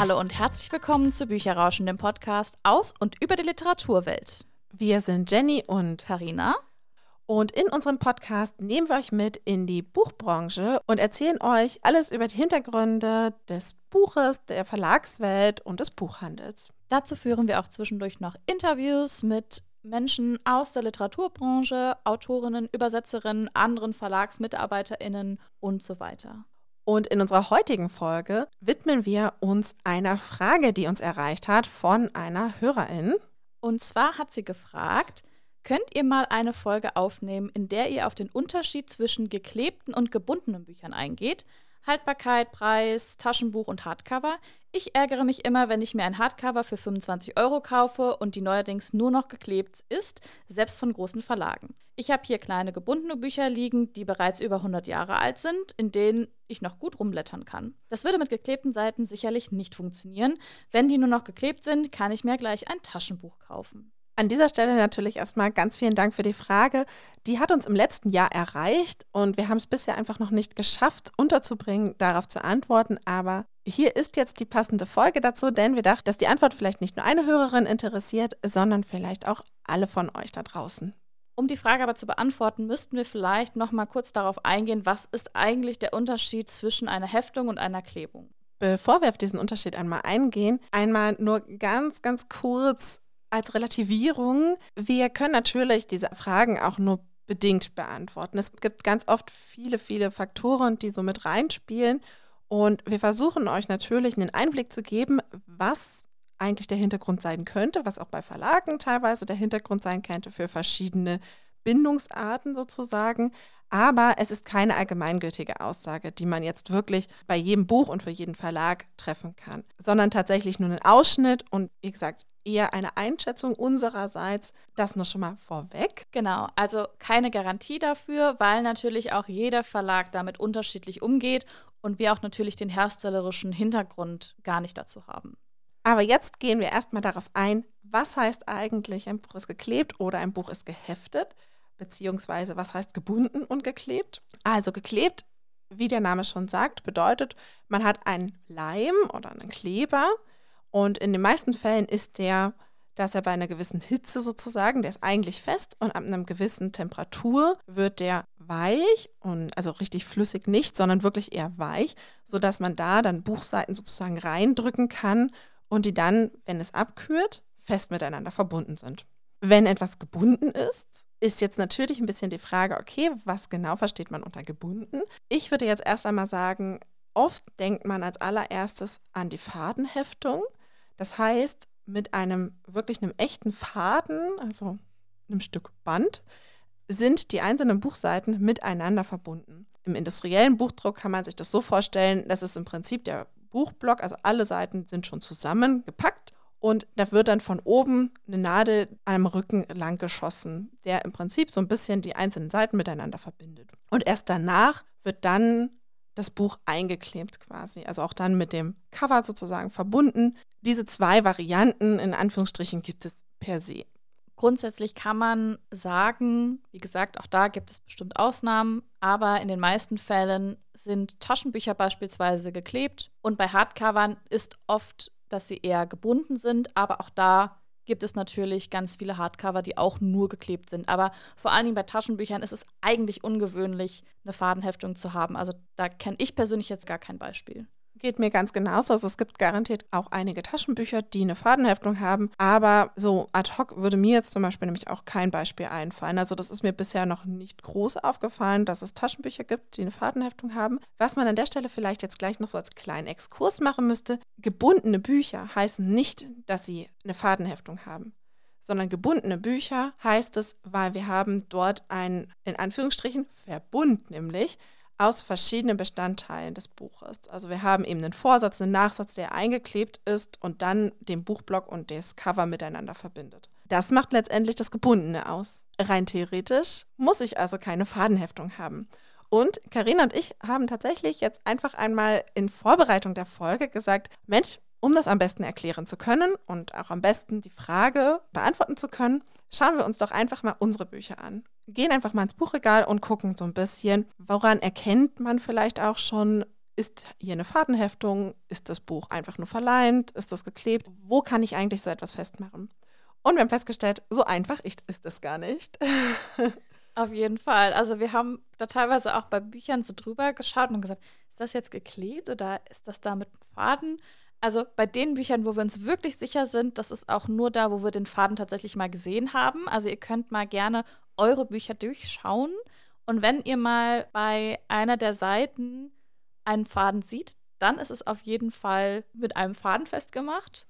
Hallo und herzlich willkommen zu Bücherrauschen, dem Podcast aus und über die Literaturwelt. Wir sind Jenny und Karina. Und in unserem Podcast nehmen wir euch mit in die Buchbranche und erzählen euch alles über die Hintergründe des Buches, der Verlagswelt und des Buchhandels. Dazu führen wir auch zwischendurch noch Interviews mit Menschen aus der Literaturbranche, Autorinnen, Übersetzerinnen, anderen VerlagsmitarbeiterInnen und so weiter. Und in unserer heutigen Folge widmen wir uns einer Frage, die uns erreicht hat von einer Hörerin. Und zwar hat sie gefragt, könnt ihr mal eine Folge aufnehmen, in der ihr auf den Unterschied zwischen geklebten und gebundenen Büchern eingeht? Haltbarkeit, Preis, Taschenbuch und Hardcover. Ich ärgere mich immer, wenn ich mir ein Hardcover für 25 Euro kaufe und die neuerdings nur noch geklebt ist, selbst von großen Verlagen. Ich habe hier kleine gebundene Bücher liegen, die bereits über 100 Jahre alt sind, in denen ich noch gut rumblättern kann. Das würde mit geklebten Seiten sicherlich nicht funktionieren. Wenn die nur noch geklebt sind, kann ich mir gleich ein Taschenbuch kaufen. An dieser Stelle natürlich erstmal ganz vielen Dank für die Frage. Die hat uns im letzten Jahr erreicht und wir haben es bisher einfach noch nicht geschafft, unterzubringen, darauf zu antworten. Aber hier ist jetzt die passende Folge dazu, denn wir dachten, dass die Antwort vielleicht nicht nur eine Hörerin interessiert, sondern vielleicht auch alle von euch da draußen. Um die Frage aber zu beantworten, müssten wir vielleicht noch mal kurz darauf eingehen, was ist eigentlich der Unterschied zwischen einer Heftung und einer Klebung? Bevor wir auf diesen Unterschied einmal eingehen, einmal nur ganz, ganz kurz als Relativierung, wir können natürlich diese Fragen auch nur bedingt beantworten. Es gibt ganz oft viele, viele Faktoren, die so mit reinspielen. Und wir versuchen euch natürlich einen Einblick zu geben, was eigentlich der Hintergrund sein könnte, was auch bei Verlagen teilweise der Hintergrund sein könnte für verschiedene Bindungsarten sozusagen. Aber es ist keine allgemeingültige Aussage, die man jetzt wirklich bei jedem Buch und für jeden Verlag treffen kann, sondern tatsächlich nur einen Ausschnitt und wie gesagt, eher eine Einschätzung unsererseits. Das nur schon mal vorweg. Genau, also keine Garantie dafür, weil natürlich auch jeder Verlag damit unterschiedlich umgeht und wir auch natürlich den herstellerischen Hintergrund gar nicht dazu haben. Aber jetzt gehen wir erstmal darauf ein, was heißt eigentlich, ein Buch ist geklebt oder ein Buch ist geheftet, beziehungsweise was heißt gebunden und geklebt. Also geklebt, wie der Name schon sagt, bedeutet, man hat einen Leim oder einen Kleber und in den meisten Fällen ist der, dass er bei einer gewissen Hitze sozusagen, der ist eigentlich fest und ab einer gewissen Temperatur wird der weich und also richtig flüssig nicht, sondern wirklich eher weich, sodass man da dann Buchseiten sozusagen reindrücken kann und die dann, wenn es abkühlt, fest miteinander verbunden sind. Wenn etwas gebunden ist, ist jetzt natürlich ein bisschen die Frage, okay, was genau versteht man unter gebunden? Ich würde jetzt erst einmal sagen, oft denkt man als allererstes an die Fadenheftung. Das heißt, mit einem wirklich einem echten Faden, also einem Stück Band, sind die einzelnen Buchseiten miteinander verbunden. Im industriellen Buchdruck kann man sich das so vorstellen, dass es im Prinzip der Buchblock, also alle Seiten sind schon zusammengepackt und da wird dann von oben eine Nadel am Rücken lang geschossen, der im Prinzip so ein bisschen die einzelnen Seiten miteinander verbindet. Und erst danach wird dann das Buch eingeklebt quasi, also auch dann mit dem Cover sozusagen verbunden. Diese zwei Varianten in Anführungsstrichen gibt es per se. Grundsätzlich kann man sagen, wie gesagt, auch da gibt es bestimmt Ausnahmen, aber in den meisten Fällen sind Taschenbücher beispielsweise geklebt und bei Hardcovern ist oft, dass sie eher gebunden sind, aber auch da gibt es natürlich ganz viele Hardcover, die auch nur geklebt sind. Aber vor allen Dingen bei Taschenbüchern ist es eigentlich ungewöhnlich, eine Fadenheftung zu haben. Also da kenne ich persönlich jetzt gar kein Beispiel. Geht mir ganz genauso. Also es gibt garantiert auch einige Taschenbücher, die eine Fadenheftung haben. Aber so ad hoc würde mir jetzt zum Beispiel nämlich auch kein Beispiel einfallen. Also das ist mir bisher noch nicht groß aufgefallen, dass es Taschenbücher gibt, die eine Fadenheftung haben. Was man an der Stelle vielleicht jetzt gleich noch so als kleinen Exkurs machen müsste, gebundene Bücher heißen nicht, dass sie eine Fadenheftung haben sondern gebundene Bücher heißt es, weil wir haben dort einen, in Anführungsstrichen, Verbund nämlich aus verschiedenen Bestandteilen des Buches. Also wir haben eben einen Vorsatz, einen Nachsatz, der eingeklebt ist und dann den Buchblock und das Cover miteinander verbindet. Das macht letztendlich das Gebundene aus. Rein theoretisch muss ich also keine Fadenheftung haben. Und Karina und ich haben tatsächlich jetzt einfach einmal in Vorbereitung der Folge gesagt, Mensch, um das am besten erklären zu können und auch am besten die Frage beantworten zu können, schauen wir uns doch einfach mal unsere Bücher an. Gehen einfach mal ins Buchregal und gucken so ein bisschen, woran erkennt man vielleicht auch schon, ist hier eine Fadenheftung? Ist das Buch einfach nur verleimt? Ist das geklebt? Wo kann ich eigentlich so etwas festmachen? Und wir haben festgestellt, so einfach ist es gar nicht. Auf jeden Fall. Also wir haben da teilweise auch bei Büchern so drüber geschaut und gesagt, ist das jetzt geklebt oder ist das da mit Faden? Also bei den Büchern, wo wir uns wirklich sicher sind, das ist auch nur da, wo wir den Faden tatsächlich mal gesehen haben. Also ihr könnt mal gerne eure Bücher durchschauen. Und wenn ihr mal bei einer der Seiten einen Faden sieht, dann ist es auf jeden Fall mit einem Faden festgemacht.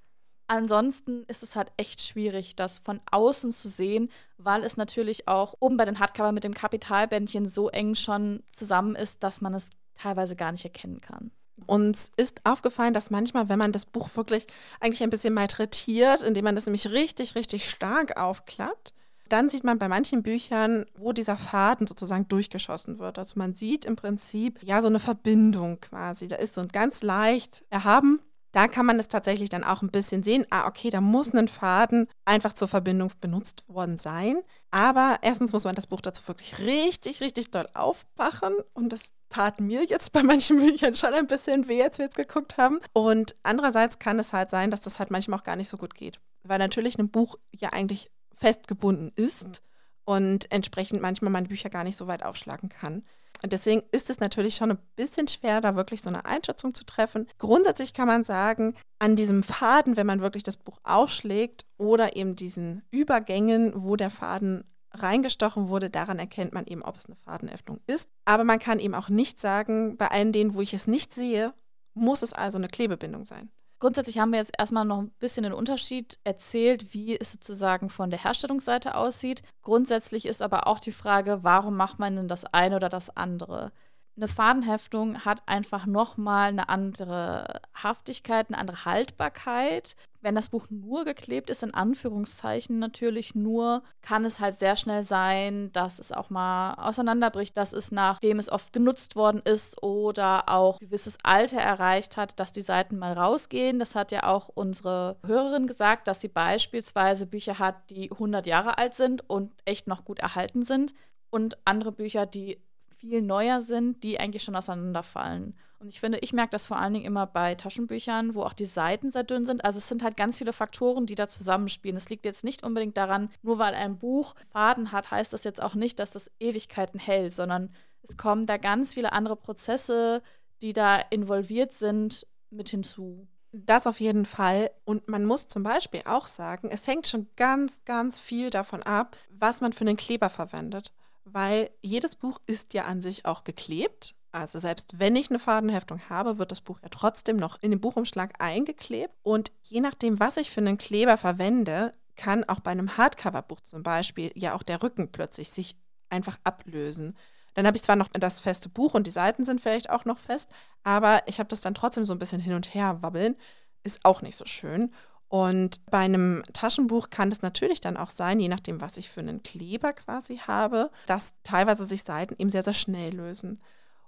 Ansonsten ist es halt echt schwierig, das von außen zu sehen, weil es natürlich auch oben bei den Hardcover mit dem Kapitalbändchen so eng schon zusammen ist, dass man es teilweise gar nicht erkennen kann. Uns ist aufgefallen, dass manchmal, wenn man das Buch wirklich eigentlich ein bisschen malträtiert, indem man das nämlich richtig, richtig stark aufklappt, dann sieht man bei manchen Büchern, wo dieser Faden sozusagen durchgeschossen wird. Also man sieht im Prinzip ja so eine Verbindung quasi. Da ist so ein ganz leicht erhaben. Da kann man es tatsächlich dann auch ein bisschen sehen. Ah, okay, da muss ein Faden einfach zur Verbindung benutzt worden sein. Aber erstens muss man das Buch dazu wirklich richtig, richtig doll aufmachen. Und das tat mir jetzt bei manchen Büchern schon ein bisschen weh, als wir jetzt geguckt haben. Und andererseits kann es halt sein, dass das halt manchmal auch gar nicht so gut geht. Weil natürlich ein Buch ja eigentlich festgebunden ist und entsprechend manchmal meine Bücher gar nicht so weit aufschlagen kann. Und deswegen ist es natürlich schon ein bisschen schwer, da wirklich so eine Einschätzung zu treffen. Grundsätzlich kann man sagen, an diesem Faden, wenn man wirklich das Buch aufschlägt oder eben diesen Übergängen, wo der Faden reingestochen wurde, daran erkennt man eben, ob es eine Fadenöffnung ist. Aber man kann eben auch nicht sagen, bei allen denen, wo ich es nicht sehe, muss es also eine Klebebindung sein. Grundsätzlich haben wir jetzt erstmal noch ein bisschen den Unterschied erzählt, wie es sozusagen von der Herstellungsseite aussieht. Grundsätzlich ist aber auch die Frage, warum macht man denn das eine oder das andere? Eine Fadenheftung hat einfach nochmal eine andere Haftigkeit, eine andere Haltbarkeit. Wenn das Buch nur geklebt ist, in Anführungszeichen natürlich nur, kann es halt sehr schnell sein, dass es auch mal auseinanderbricht, dass es nachdem es oft genutzt worden ist oder auch ein gewisses Alter erreicht hat, dass die Seiten mal rausgehen. Das hat ja auch unsere Hörerin gesagt, dass sie beispielsweise Bücher hat, die 100 Jahre alt sind und echt noch gut erhalten sind und andere Bücher, die viel neuer sind, die eigentlich schon auseinanderfallen. Und ich finde, ich merke das vor allen Dingen immer bei Taschenbüchern, wo auch die Seiten sehr dünn sind. Also es sind halt ganz viele Faktoren, die da zusammenspielen. Es liegt jetzt nicht unbedingt daran, nur weil ein Buch Faden hat, heißt das jetzt auch nicht, dass das Ewigkeiten hält, sondern es kommen da ganz viele andere Prozesse, die da involviert sind, mit hinzu. Das auf jeden Fall. Und man muss zum Beispiel auch sagen, es hängt schon ganz, ganz viel davon ab, was man für einen Kleber verwendet weil jedes Buch ist ja an sich auch geklebt. Also selbst wenn ich eine Fadenheftung habe, wird das Buch ja trotzdem noch in den Buchumschlag eingeklebt. Und je nachdem, was ich für einen Kleber verwende, kann auch bei einem Hardcover-Buch zum Beispiel ja auch der Rücken plötzlich sich einfach ablösen. Dann habe ich zwar noch das feste Buch und die Seiten sind vielleicht auch noch fest, aber ich habe das dann trotzdem so ein bisschen hin und her wabbeln. Ist auch nicht so schön. Und bei einem Taschenbuch kann es natürlich dann auch sein, je nachdem, was ich für einen Kleber quasi habe, dass teilweise sich Seiten eben sehr, sehr schnell lösen.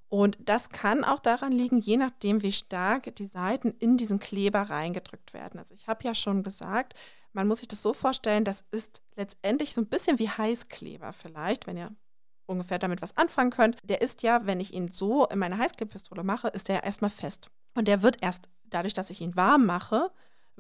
Und das kann auch daran liegen, je nachdem, wie stark die Seiten in diesen Kleber reingedrückt werden. Also ich habe ja schon gesagt, man muss sich das so vorstellen, das ist letztendlich so ein bisschen wie Heißkleber vielleicht, wenn ihr ungefähr damit was anfangen könnt. Der ist ja, wenn ich ihn so in meine Heißklebpistole mache, ist der erstmal fest. Und der wird erst dadurch, dass ich ihn warm mache,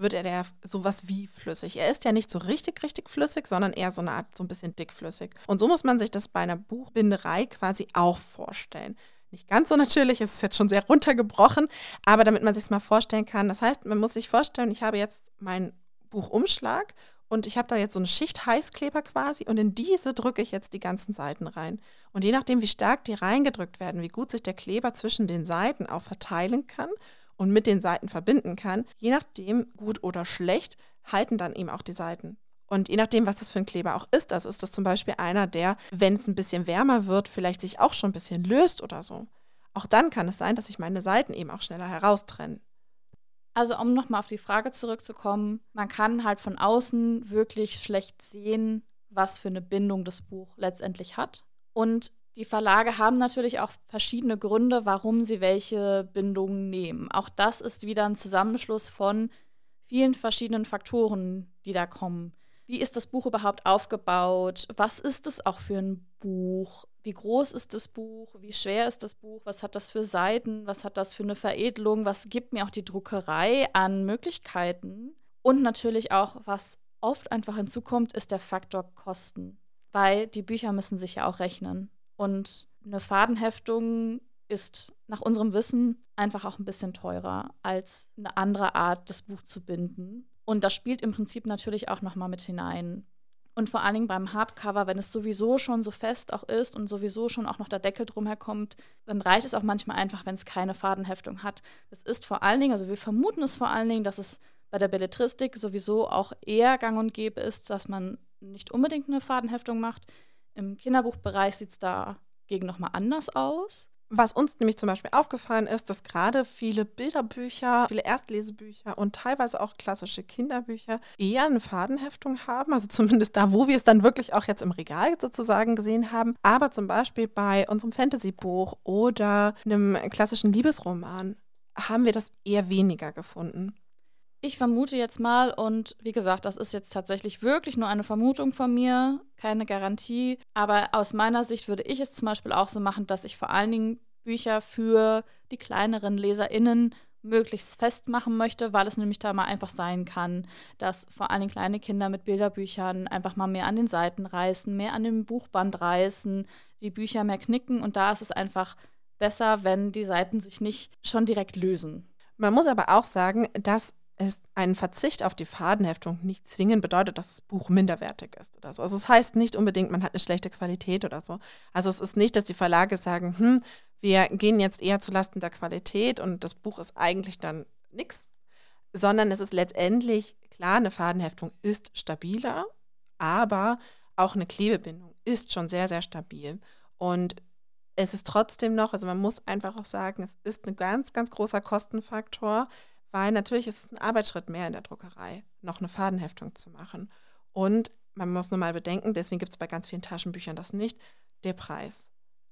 wird er ja sowas wie flüssig. Er ist ja nicht so richtig, richtig flüssig, sondern eher so eine Art, so ein bisschen dickflüssig. Und so muss man sich das bei einer Buchbinderei quasi auch vorstellen. Nicht ganz so natürlich, es ist jetzt schon sehr runtergebrochen, aber damit man sich es mal vorstellen kann. Das heißt, man muss sich vorstellen, ich habe jetzt meinen Buchumschlag und ich habe da jetzt so eine Schicht Heißkleber quasi und in diese drücke ich jetzt die ganzen Seiten rein. Und je nachdem, wie stark die reingedrückt werden, wie gut sich der Kleber zwischen den Seiten auch verteilen kann und mit den Seiten verbinden kann, je nachdem, gut oder schlecht, halten dann eben auch die Seiten. Und je nachdem, was das für ein Kleber auch ist, also ist das zum Beispiel einer, der, wenn es ein bisschen wärmer wird, vielleicht sich auch schon ein bisschen löst oder so. Auch dann kann es sein, dass sich meine Seiten eben auch schneller heraustrennen. Also um nochmal auf die Frage zurückzukommen, man kann halt von außen wirklich schlecht sehen, was für eine Bindung das Buch letztendlich hat. Und die Verlage haben natürlich auch verschiedene Gründe, warum sie welche Bindungen nehmen. Auch das ist wieder ein Zusammenschluss von vielen verschiedenen Faktoren, die da kommen. Wie ist das Buch überhaupt aufgebaut? Was ist es auch für ein Buch? wie groß ist das Buch, wie schwer ist das Buch, was hat das für Seiten, was hat das für eine Veredelung, was gibt mir auch die Druckerei an Möglichkeiten und natürlich auch, was oft einfach hinzukommt, ist der Faktor Kosten, weil die Bücher müssen sich ja auch rechnen und eine Fadenheftung ist nach unserem Wissen einfach auch ein bisschen teurer als eine andere Art, das Buch zu binden. Und das spielt im Prinzip natürlich auch nochmal mit hinein. Und vor allen Dingen beim Hardcover, wenn es sowieso schon so fest auch ist und sowieso schon auch noch der Deckel drumher kommt, dann reicht es auch manchmal einfach, wenn es keine Fadenheftung hat. Es ist vor allen Dingen, also wir vermuten es vor allen Dingen, dass es bei der Belletristik sowieso auch eher gang und gäbe ist, dass man nicht unbedingt eine Fadenheftung macht. Im Kinderbuchbereich sieht es dagegen nochmal anders aus. Was uns nämlich zum Beispiel aufgefallen ist, dass gerade viele Bilderbücher, viele Erstlesebücher und teilweise auch klassische Kinderbücher eher eine Fadenheftung haben. Also zumindest da, wo wir es dann wirklich auch jetzt im Regal sozusagen gesehen haben. Aber zum Beispiel bei unserem Fantasy-Buch oder einem klassischen Liebesroman haben wir das eher weniger gefunden. Ich vermute jetzt mal, und wie gesagt, das ist jetzt tatsächlich wirklich nur eine Vermutung von mir, keine Garantie. Aber aus meiner Sicht würde ich es zum Beispiel auch so machen, dass ich vor allen Dingen Bücher für die kleineren LeserInnen möglichst festmachen möchte, weil es nämlich da mal einfach sein kann, dass vor allen Dingen kleine Kinder mit Bilderbüchern einfach mal mehr an den Seiten reißen, mehr an dem Buchband reißen, die Bücher mehr knicken und da ist es einfach besser, wenn die Seiten sich nicht schon direkt lösen. Man muss aber auch sagen, dass es ein Verzicht auf die Fadenheftung nicht zwingend bedeutet, dass das Buch minderwertig ist oder so. Also es heißt nicht unbedingt, man hat eine schlechte Qualität oder so. Also es ist nicht, dass die Verlage sagen, hm, wir gehen jetzt eher zulasten der Qualität und das Buch ist eigentlich dann nichts, sondern es ist letztendlich, klar, eine Fadenheftung ist stabiler, aber auch eine Klebebindung ist schon sehr, sehr stabil. Und es ist trotzdem noch, also man muss einfach auch sagen, es ist ein ganz, ganz großer Kostenfaktor weil natürlich ist es ein Arbeitsschritt mehr in der Druckerei, noch eine Fadenheftung zu machen. Und man muss nur mal bedenken, deswegen gibt es bei ganz vielen Taschenbüchern das nicht, der Preis.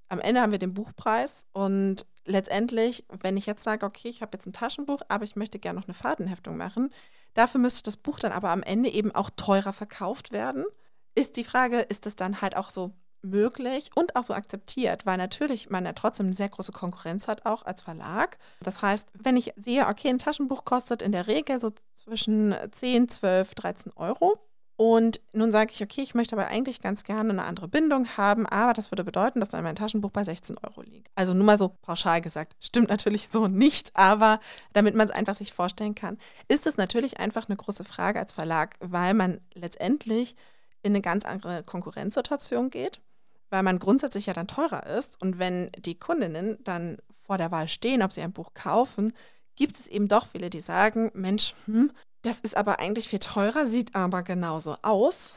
Am Ende haben wir den Buchpreis und letztendlich, wenn ich jetzt sage, okay, ich habe jetzt ein Taschenbuch, aber ich möchte gerne noch eine Fadenheftung machen, dafür müsste das Buch dann aber am Ende eben auch teurer verkauft werden. Ist die Frage, ist es dann halt auch so möglich und auch so akzeptiert, weil natürlich man ja trotzdem eine sehr große Konkurrenz hat, auch als Verlag. Das heißt, wenn ich sehe, okay, ein Taschenbuch kostet in der Regel so zwischen 10, 12, 13 Euro. Und nun sage ich, okay, ich möchte aber eigentlich ganz gerne eine andere Bindung haben, aber das würde bedeuten, dass dann mein Taschenbuch bei 16 Euro liegt. Also nur mal so pauschal gesagt. Stimmt natürlich so nicht, aber damit man es einfach sich vorstellen kann, ist es natürlich einfach eine große Frage als Verlag, weil man letztendlich in eine ganz andere Konkurrenzsituation geht weil man grundsätzlich ja dann teurer ist. Und wenn die Kundinnen dann vor der Wahl stehen, ob sie ein Buch kaufen, gibt es eben doch viele, die sagen, Mensch, hm, das ist aber eigentlich viel teurer, sieht aber genauso aus.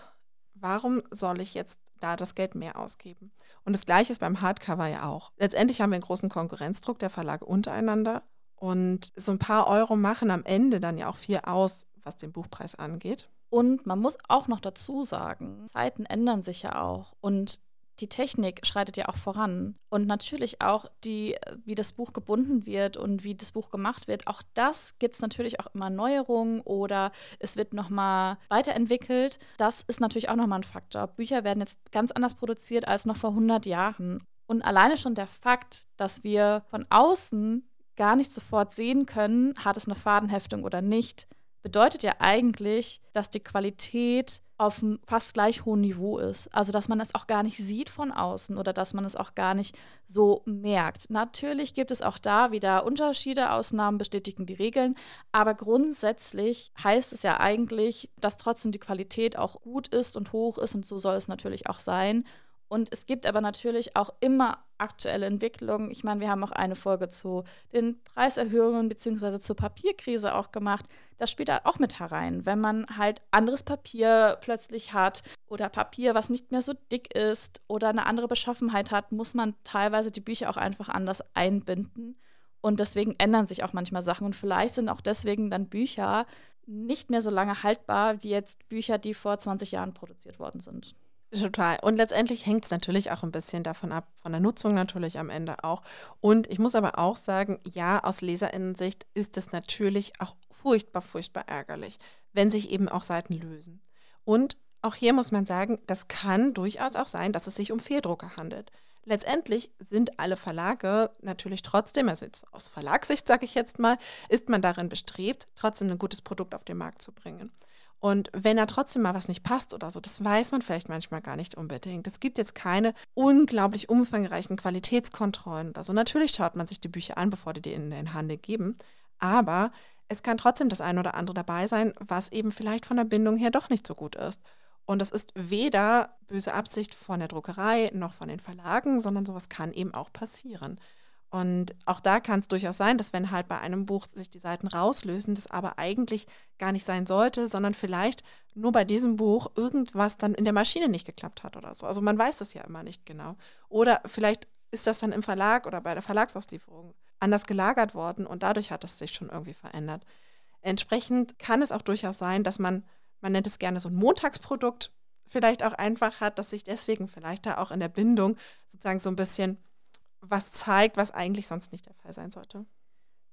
Warum soll ich jetzt da das Geld mehr ausgeben? Und das gleiche ist beim Hardcover ja auch. Letztendlich haben wir einen großen Konkurrenzdruck der Verlage untereinander. Und so ein paar Euro machen am Ende dann ja auch viel aus, was den Buchpreis angeht. Und man muss auch noch dazu sagen, Zeiten ändern sich ja auch. Und die Technik schreitet ja auch voran. Und natürlich auch die, wie das Buch gebunden wird und wie das Buch gemacht wird, auch das gibt es natürlich auch immer Neuerungen oder es wird nochmal weiterentwickelt. Das ist natürlich auch nochmal ein Faktor. Bücher werden jetzt ganz anders produziert als noch vor 100 Jahren. Und alleine schon der Fakt, dass wir von außen gar nicht sofort sehen können, hat es eine Fadenheftung oder nicht, bedeutet ja eigentlich, dass die Qualität auf einem fast gleich hohen Niveau ist. Also dass man es auch gar nicht sieht von außen oder dass man es auch gar nicht so merkt. Natürlich gibt es auch da wieder Unterschiede, Ausnahmen bestätigen die Regeln, aber grundsätzlich heißt es ja eigentlich, dass trotzdem die Qualität auch gut ist und hoch ist und so soll es natürlich auch sein. Und es gibt aber natürlich auch immer aktuelle Entwicklungen. Ich meine, wir haben auch eine Folge zu den Preiserhöhungen bzw. zur Papierkrise auch gemacht. Das spielt da auch mit herein. Wenn man halt anderes Papier plötzlich hat oder Papier, was nicht mehr so dick ist oder eine andere Beschaffenheit hat, muss man teilweise die Bücher auch einfach anders einbinden. Und deswegen ändern sich auch manchmal Sachen. Und vielleicht sind auch deswegen dann Bücher nicht mehr so lange haltbar wie jetzt Bücher, die vor 20 Jahren produziert worden sind. Total. Und letztendlich hängt es natürlich auch ein bisschen davon ab, von der Nutzung natürlich am Ende auch. Und ich muss aber auch sagen, ja, aus Leserinnensicht ist es natürlich auch furchtbar, furchtbar ärgerlich, wenn sich eben auch Seiten lösen. Und auch hier muss man sagen, das kann durchaus auch sein, dass es sich um Fehldrucke handelt. Letztendlich sind alle Verlage natürlich trotzdem, also aus Verlagssicht sage ich jetzt mal, ist man darin bestrebt, trotzdem ein gutes Produkt auf den Markt zu bringen. Und wenn da trotzdem mal was nicht passt oder so, das weiß man vielleicht manchmal gar nicht unbedingt. Es gibt jetzt keine unglaublich umfangreichen Qualitätskontrollen oder so. Natürlich schaut man sich die Bücher an, bevor die die in den Handel geben. Aber es kann trotzdem das eine oder andere dabei sein, was eben vielleicht von der Bindung her doch nicht so gut ist. Und das ist weder böse Absicht von der Druckerei noch von den Verlagen, sondern sowas kann eben auch passieren. Und auch da kann es durchaus sein, dass wenn halt bei einem Buch sich die Seiten rauslösen, das aber eigentlich gar nicht sein sollte, sondern vielleicht nur bei diesem Buch irgendwas dann in der Maschine nicht geklappt hat oder so. Also man weiß das ja immer nicht genau. Oder vielleicht ist das dann im Verlag oder bei der Verlagsauslieferung anders gelagert worden und dadurch hat es sich schon irgendwie verändert. Entsprechend kann es auch durchaus sein, dass man, man nennt es gerne so ein Montagsprodukt, vielleicht auch einfach hat, dass sich deswegen vielleicht da auch in der Bindung sozusagen so ein bisschen was zeigt, was eigentlich sonst nicht der Fall sein sollte.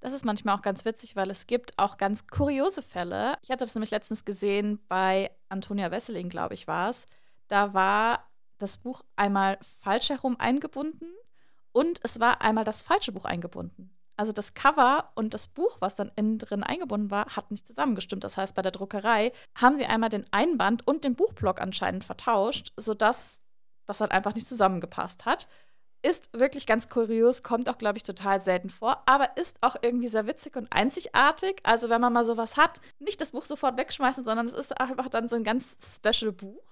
Das ist manchmal auch ganz witzig, weil es gibt auch ganz kuriose Fälle. Ich hatte das nämlich letztens gesehen bei Antonia Wesseling, glaube ich, war es. Da war das Buch einmal falsch herum eingebunden und es war einmal das falsche Buch eingebunden. Also das Cover und das Buch, was dann innen drin eingebunden war, hat nicht zusammengestimmt. Das heißt, bei der Druckerei haben sie einmal den Einband und den Buchblock anscheinend vertauscht, sodass das halt einfach nicht zusammengepasst hat. Ist wirklich ganz kurios, kommt auch, glaube ich, total selten vor, aber ist auch irgendwie sehr witzig und einzigartig. Also, wenn man mal sowas hat, nicht das Buch sofort wegschmeißen, sondern es ist einfach dann so ein ganz special Buch.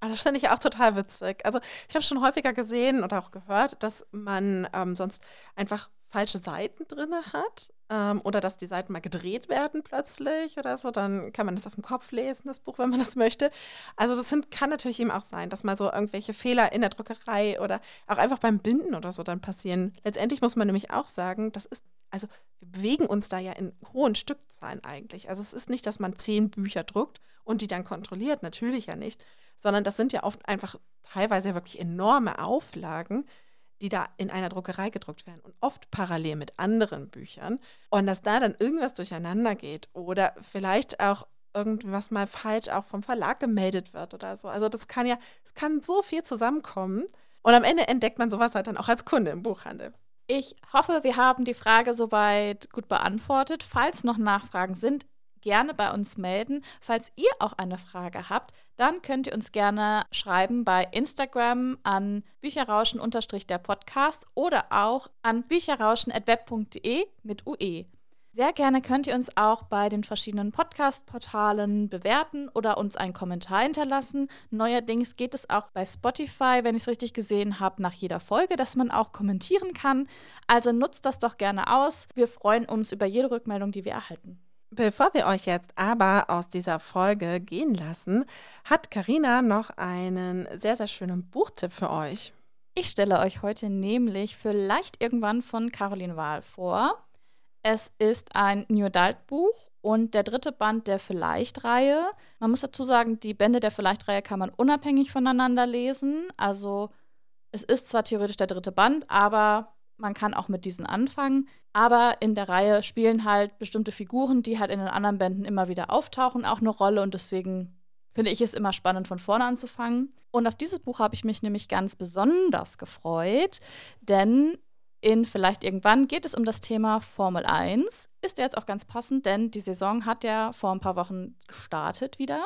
Ah, das finde ich auch total witzig. Also, ich habe schon häufiger gesehen oder auch gehört, dass man ähm, sonst einfach falsche Seiten drin hat ähm, oder dass die Seiten mal gedreht werden plötzlich oder so, dann kann man das auf dem Kopf lesen, das Buch, wenn man das möchte. Also das sind, kann natürlich eben auch sein, dass mal so irgendwelche Fehler in der Druckerei oder auch einfach beim Binden oder so dann passieren. Letztendlich muss man nämlich auch sagen, das ist, also wir bewegen uns da ja in hohen Stückzahlen eigentlich. Also es ist nicht, dass man zehn Bücher druckt und die dann kontrolliert, natürlich ja nicht, sondern das sind ja oft einfach teilweise wirklich enorme Auflagen, die da in einer Druckerei gedruckt werden und oft parallel mit anderen Büchern. Und dass da dann irgendwas durcheinander geht oder vielleicht auch irgendwas mal falsch auch vom Verlag gemeldet wird oder so. Also das kann ja, es kann so viel zusammenkommen. Und am Ende entdeckt man sowas halt dann auch als Kunde im Buchhandel. Ich hoffe, wir haben die Frage soweit gut beantwortet. Falls noch Nachfragen sind, gerne bei uns melden. Falls ihr auch eine Frage habt, dann könnt ihr uns gerne schreiben bei Instagram an bücherrauschen-der Podcast oder auch an bücherrauschen.web.de mit UE. Sehr gerne könnt ihr uns auch bei den verschiedenen Podcast-Portalen bewerten oder uns einen Kommentar hinterlassen. Neuerdings geht es auch bei Spotify, wenn ich es richtig gesehen habe, nach jeder Folge, dass man auch kommentieren kann. Also nutzt das doch gerne aus. Wir freuen uns über jede Rückmeldung, die wir erhalten. Bevor wir euch jetzt aber aus dieser Folge gehen lassen, hat Karina noch einen sehr, sehr schönen Buchtipp für euch. Ich stelle euch heute nämlich Vielleicht irgendwann von Caroline Wahl vor. Es ist ein New Adult Buch und der dritte Band der Vielleicht-Reihe. Man muss dazu sagen, die Bände der Vielleicht-Reihe kann man unabhängig voneinander lesen. Also es ist zwar theoretisch der dritte Band, aber man kann auch mit diesen anfangen. Aber in der Reihe spielen halt bestimmte Figuren, die halt in den anderen Bänden immer wieder auftauchen, auch eine Rolle. Und deswegen finde ich es immer spannend, von vorne anzufangen. Und auf dieses Buch habe ich mich nämlich ganz besonders gefreut, denn in vielleicht irgendwann geht es um das Thema Formel 1. Ist jetzt auch ganz passend, denn die Saison hat ja vor ein paar Wochen gestartet wieder.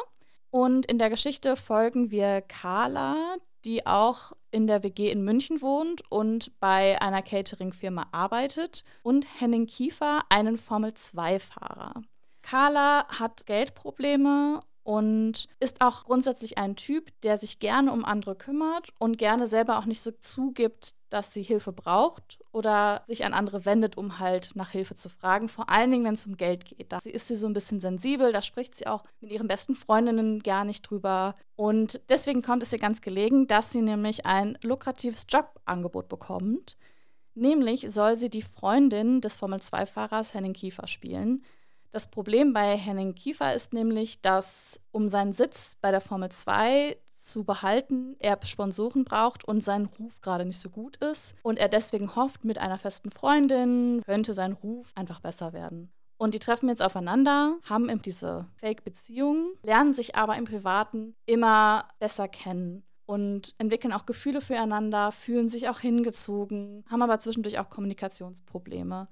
Und in der Geschichte folgen wir Carla, die auch in der WG in München wohnt und bei einer Catering-Firma arbeitet, und Henning Kiefer, einen Formel-2-Fahrer. Carla hat Geldprobleme und ist auch grundsätzlich ein Typ, der sich gerne um andere kümmert und gerne selber auch nicht so zugibt, dass sie Hilfe braucht oder sich an andere wendet, um halt nach Hilfe zu fragen. Vor allen Dingen, wenn es um Geld geht. Da ist sie so ein bisschen sensibel, da spricht sie auch mit ihren besten Freundinnen gar nicht drüber. Und deswegen kommt es ihr ganz gelegen, dass sie nämlich ein lukratives Jobangebot bekommt. Nämlich soll sie die Freundin des Formel-2-Fahrers Henning Kiefer spielen. Das Problem bei Henning Kiefer ist nämlich, dass um seinen Sitz bei der Formel 2 zu behalten, er Sponsoren braucht und sein Ruf gerade nicht so gut ist und er deswegen hofft, mit einer festen Freundin könnte sein Ruf einfach besser werden. Und die treffen jetzt aufeinander, haben eben diese Fake-Beziehung, lernen sich aber im Privaten immer besser kennen. und entwickeln auch Gefühle füreinander, fühlen sich auch hingezogen, haben aber zwischendurch auch Kommunikationsprobleme.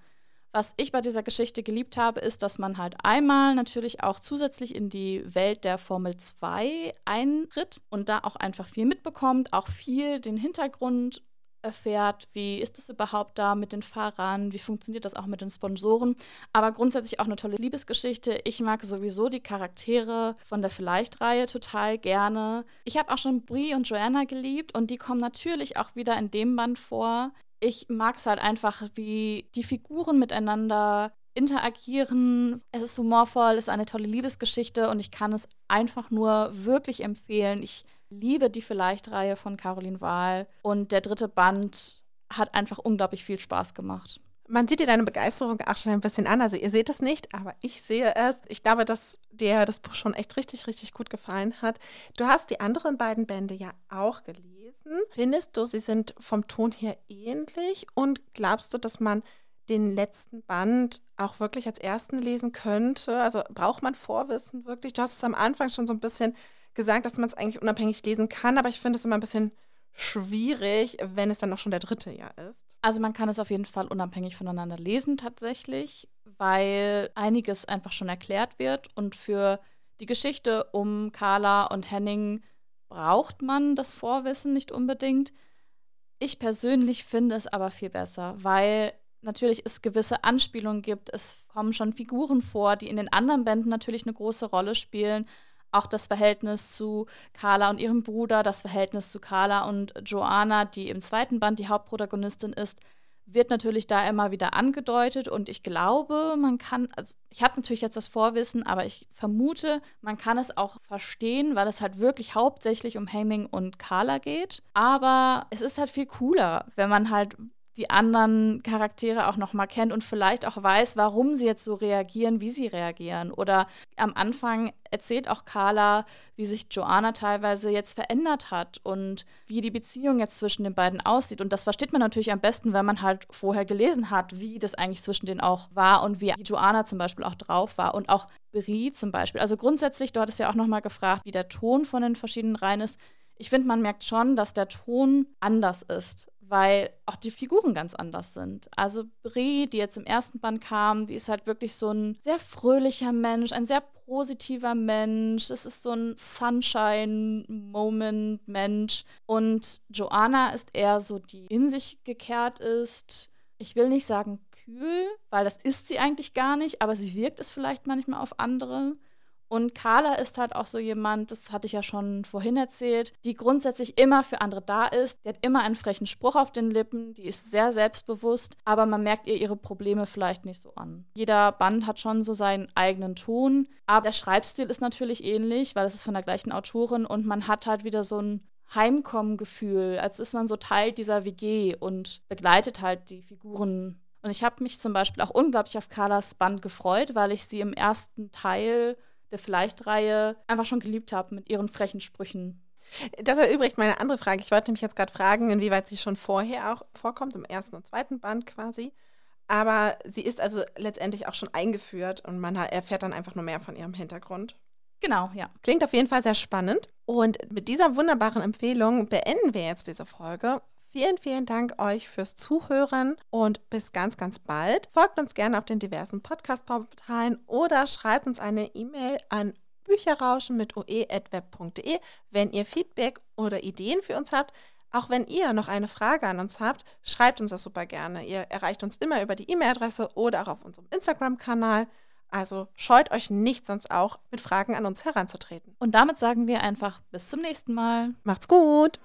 Was ich bei dieser Geschichte geliebt habe, ist, dass man halt einmal natürlich auch zusätzlich in die Welt der Formel 2 eintritt und da auch einfach viel mitbekommt, auch viel den Hintergrund erfährt, wie ist es überhaupt da mit den Fahrern, wie funktioniert das auch mit den Sponsoren, aber grundsätzlich auch eine tolle Liebesgeschichte. Ich mag sowieso die Charaktere von der Vielleicht-Reihe total gerne. Ich habe auch schon Brie und Joanna geliebt und die kommen natürlich auch wieder in dem Band vor ich mag es halt einfach, wie die Figuren miteinander interagieren. Es ist humorvoll, es ist eine tolle Liebesgeschichte und ich kann es einfach nur wirklich empfehlen. Ich liebe die Vielleicht-Reihe von Caroline Wahl und der dritte Band hat einfach unglaublich viel Spaß gemacht. Man sieht dir deine Begeisterung auch schon ein bisschen an. Also ihr seht es nicht, aber ich sehe es. Ich glaube, dass dir das Buch schon echt richtig, richtig gut gefallen hat. Du hast die anderen beiden Bände ja auch gelesen. Findest du, sie sind vom Ton her ähnlich? Und glaubst du, dass man den letzten Band auch wirklich als ersten lesen könnte? Also braucht man Vorwissen wirklich? Du hast es am Anfang schon so ein bisschen gesagt, dass man es eigentlich unabhängig lesen kann, aber ich finde es immer ein bisschen schwierig, wenn es dann auch schon der dritte Jahr ist. Also man kann es auf jeden Fall unabhängig voneinander lesen tatsächlich, weil einiges einfach schon erklärt wird und für die Geschichte um Carla und Henning braucht man das Vorwissen nicht unbedingt. Ich persönlich finde es aber viel besser, weil natürlich es gewisse Anspielungen gibt. Es kommen schon Figuren vor, die in den anderen Bänden natürlich eine große Rolle spielen auch das Verhältnis zu Carla und ihrem Bruder, das Verhältnis zu Carla und Joanna, die im zweiten Band die Hauptprotagonistin ist, wird natürlich da immer wieder angedeutet und ich glaube, man kann, also ich habe natürlich jetzt das Vorwissen, aber ich vermute, man kann es auch verstehen, weil es halt wirklich hauptsächlich um Henning und Carla geht. Aber es ist halt viel cooler, wenn man halt die anderen Charaktere auch noch mal kennt und vielleicht auch weiß, warum sie jetzt so reagieren, wie sie reagieren. Oder am Anfang erzählt auch Carla, wie sich Joanna teilweise jetzt verändert hat und wie die Beziehung jetzt zwischen den beiden aussieht. Und das versteht man natürlich am besten, wenn man halt vorher gelesen hat, wie das eigentlich zwischen denen auch war und wie Joanna zum Beispiel auch drauf war und auch Brie zum Beispiel. Also grundsätzlich, du hattest ja auch noch mal gefragt, wie der Ton von den verschiedenen Reihen ist. Ich finde, man merkt schon, dass der Ton anders ist weil auch die Figuren ganz anders sind. Also Brie, die jetzt im ersten Band kam, die ist halt wirklich so ein sehr fröhlicher Mensch, ein sehr positiver Mensch. Es ist so ein Sunshine-Moment-Mensch. Und Joanna ist eher so, die in sich gekehrt ist. Ich will nicht sagen kühl, weil das ist sie eigentlich gar nicht, aber sie wirkt es vielleicht manchmal auf andere. Und Carla ist halt auch so jemand, das hatte ich ja schon vorhin erzählt, die grundsätzlich immer für andere da ist. Die hat immer einen frechen Spruch auf den Lippen, die ist sehr selbstbewusst, aber man merkt ihr ihre Probleme vielleicht nicht so an. Jeder Band hat schon so seinen eigenen Ton, aber der Schreibstil ist natürlich ähnlich, weil es ist von der gleichen Autorin und man hat halt wieder so ein Heimkommen-Gefühl, als ist man so Teil dieser WG und begleitet halt die Figuren und ich habe mich zum Beispiel auch unglaublich auf Carlas Band gefreut, weil ich sie im ersten Teil der Vielleicht-Reihe einfach schon geliebt habe mit ihren frechen Sprüchen. Das erübrigt meine andere Frage. Ich wollte mich jetzt gerade fragen, inwieweit sie schon vorher auch vorkommt, im ersten und zweiten Band quasi. Aber sie ist also letztendlich auch schon eingeführt und man erfährt dann einfach nur mehr von ihrem Hintergrund. Genau, ja. Klingt auf jeden Fall sehr spannend. Und mit dieser wunderbaren Empfehlung beenden wir jetzt diese Folge. Vielen, vielen Dank euch fürs Zuhören und bis ganz, ganz bald. Folgt uns gerne auf den diversen Podcast-Portalen oder schreibt uns eine E-Mail an bücherrauschen mit oe.web.de, wenn ihr Feedback oder Ideen für uns habt. Auch wenn ihr noch eine Frage an uns habt, schreibt uns das super gerne. Ihr erreicht uns immer über die E-Mail-Adresse oder auch auf unserem Instagram-Kanal. Also scheut euch nicht, sonst auch mit Fragen an uns heranzutreten. Und damit sagen wir einfach bis zum nächsten Mal. Macht's gut!